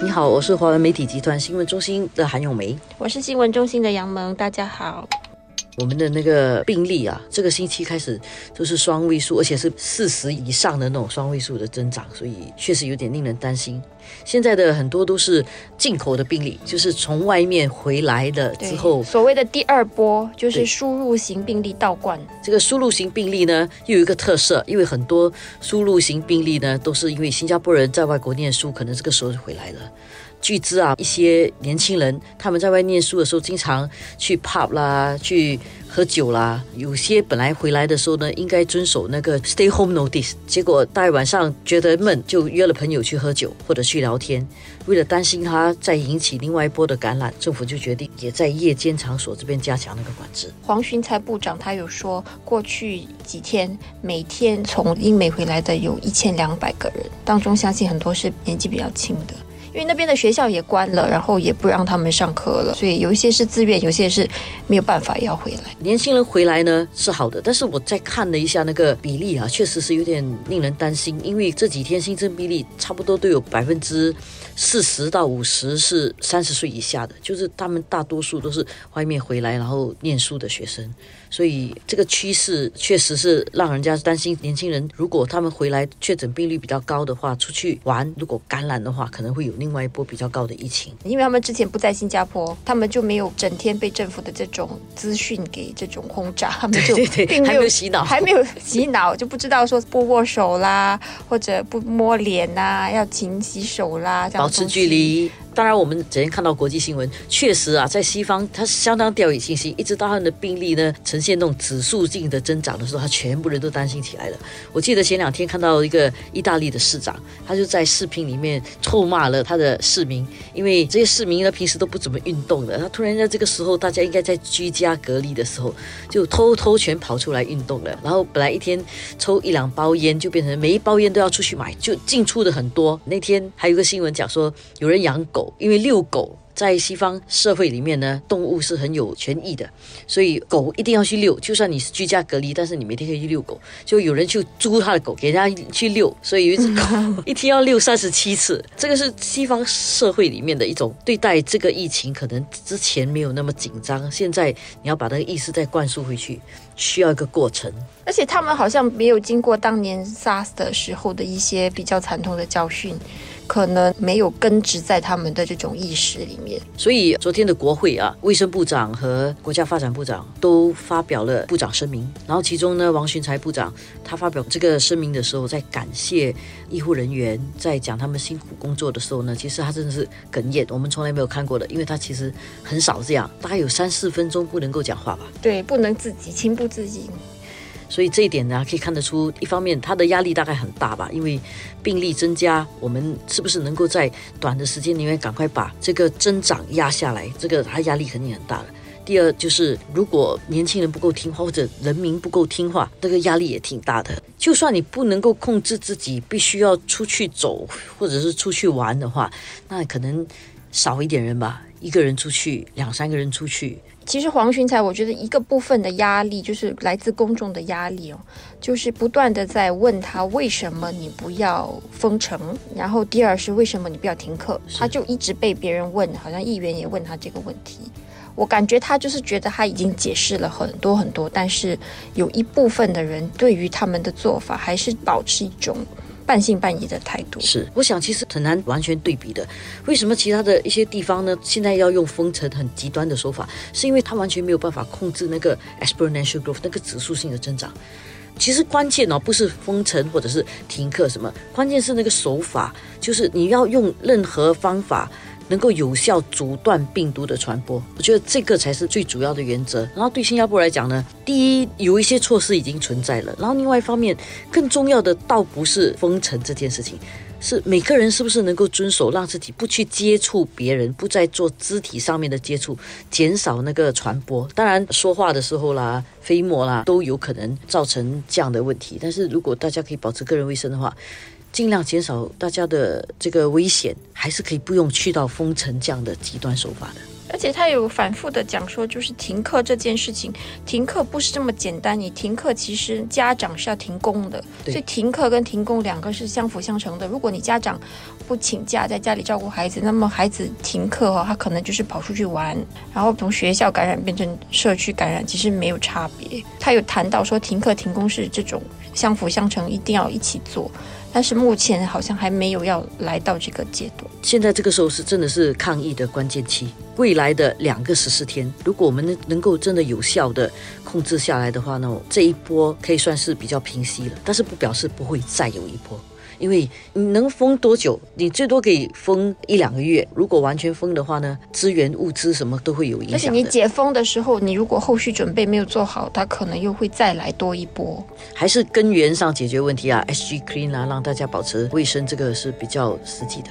你好，我是华文媒体集团新闻中心的韩永梅。我是新闻中心的杨萌，大家好。我们的那个病例啊，这个星期开始都是双位数，而且是四十以上的那种双位数的增长，所以确实有点令人担心。现在的很多都是进口的病例，就是从外面回来的之后，所谓的第二波就是输入型病例倒灌。这个输入型病例呢，又有一个特色，因为很多输入型病例呢，都是因为新加坡人在外国念书，可能这个时候就回来了。据知啊，一些年轻人他们在外念书的时候，经常去 pub 啦，去喝酒啦。有些本来回来的时候呢，应该遵守那个 stay home notice，结果大晚上觉得闷，就约了朋友去喝酒或者去聊天。为了担心他再引起另外一波的感染，政府就决定也在夜间场所这边加强那个管制。黄循才部长他有说，过去几天每天从英美回来的有一千两百个人，当中相信很多是年纪比较轻的。因为那边的学校也关了，然后也不让他们上课了，所以有一些是自愿，有些是没有办法要回来。年轻人回来呢是好的，但是我再看了一下那个比例啊，确实是有点令人担心，因为这几天新增病例差不多都有百分之四十到五十是三十岁以下的，就是他们大多数都是外面回来然后念书的学生，所以这个趋势确实是让人家担心。年轻人如果他们回来确诊病率比较高的话，出去玩如果感染的话，可能会有另外一波比较高的疫情。因为他们之前不在新加坡，他们就没有整天被政府的这种资讯给这种轰炸，他们就还没有洗脑还没有洗脑，就不知道说不握手啦，或者不摸脸呐，要勤洗手啦，这样保持距。离。当然，我们昨天看到国际新闻，确实啊，在西方它相当掉以轻心，一直到他们的病例呢呈现那种指数性的增长的时候，他全部人都担心起来了。我记得前两天看到一个意大利的市长，他就在视频里面臭骂了他的市民，因为这些市民呢平时都不怎么运动的，他突然在这个时候，大家应该在居家隔离的时候，就偷偷全跑出来运动了。然后本来一天抽一两包烟，就变成每一包烟都要出去买，就进出的很多。那天还有个新闻讲说，有人养狗，因为遛狗。在西方社会里面呢，动物是很有权益的，所以狗一定要去遛。就算你是居家隔离，但是你每天可以去遛狗。就有人去租他的狗，给人家去遛，所以有一只狗一天要遛三十七次。这个是西方社会里面的一种对待这个疫情，可能之前没有那么紧张，现在你要把那个意识再灌输回去，需要一个过程。而且他们好像没有经过当年 SARS 的时候的一些比较惨痛的教训，可能没有根植在他们的这种意识里面。所以昨天的国会啊，卫生部长和国家发展部长都发表了部长声明。然后其中呢，王循才部长他发表这个声明的时候，在感谢医护人员，在讲他们辛苦工作的时候呢，其实他真的是哽咽，我们从来没有看过的，因为他其实很少这样，大概有三四分钟不能够讲话吧。对，不能自己亲不自己。所以这一点呢，可以看得出，一方面他的压力大概很大吧，因为病例增加，我们是不是能够在短的时间里面赶快把这个增长压下来？这个他压力肯定很大的。第二就是，如果年轻人不够听话，或者人民不够听话，这个压力也挺大的。就算你不能够控制自己，必须要出去走或者是出去玩的话，那可能少一点人吧，一个人出去，两三个人出去，其实黄循财，我觉得一个部分的压力就是来自公众的压力哦，就是不断的在问他为什么你不要封城，然后第二是为什么你不要停课，他就一直被别人问，好像议员也问他这个问题。我感觉他就是觉得他已经解释了很多很多，但是有一部分的人对于他们的做法还是保持一种半信半疑的态度。是，我想其实很难完全对比的。为什么其他的一些地方呢，现在要用封城很极端的手法，是因为它完全没有办法控制那个 exponential growth 那个指数性的增长。其实关键哦，不是封城或者是停课什么，关键是那个手法，就是你要用任何方法。能够有效阻断病毒的传播，我觉得这个才是最主要的原则。然后对新加坡来讲呢，第一有一些措施已经存在了，然后另外一方面更重要的倒不是封城这件事情，是每个人是不是能够遵守，让自己不去接触别人，不再做肢体上面的接触，减少那个传播。当然说话的时候啦、飞沫啦都有可能造成这样的问题，但是如果大家可以保持个人卫生的话。尽量减少大家的这个危险，还是可以不用去到封城这样的极端手法的。而且他有反复的讲说，就是停课这件事情，停课不是这么简单。你停课其实家长是要停工的，所以停课跟停工两个是相辅相成的。如果你家长不请假，在家里照顾孩子，那么孩子停课哈，他可能就是跑出去玩，然后从学校感染变成社区感染，其实没有差别。他有谈到说，停课停工是这种相辅相成，一定要一起做。但是目前好像还没有要来到这个阶段。现在这个时候是真的是抗疫的关键期，未来的两个十四天，如果我们能能够真的有效的控制下来的话呢，这一波可以算是比较平息了，但是不表示不会再有一波。因为你能封多久？你最多可以封一两个月。如果完全封的话呢，资源、物资什么都会有影响而且。你解封的时候，你如果后续准备没有做好，它可能又会再来多一波。还是根源上解决问题啊，SG Clean 啊，让大家保持卫生，这个是比较实际的。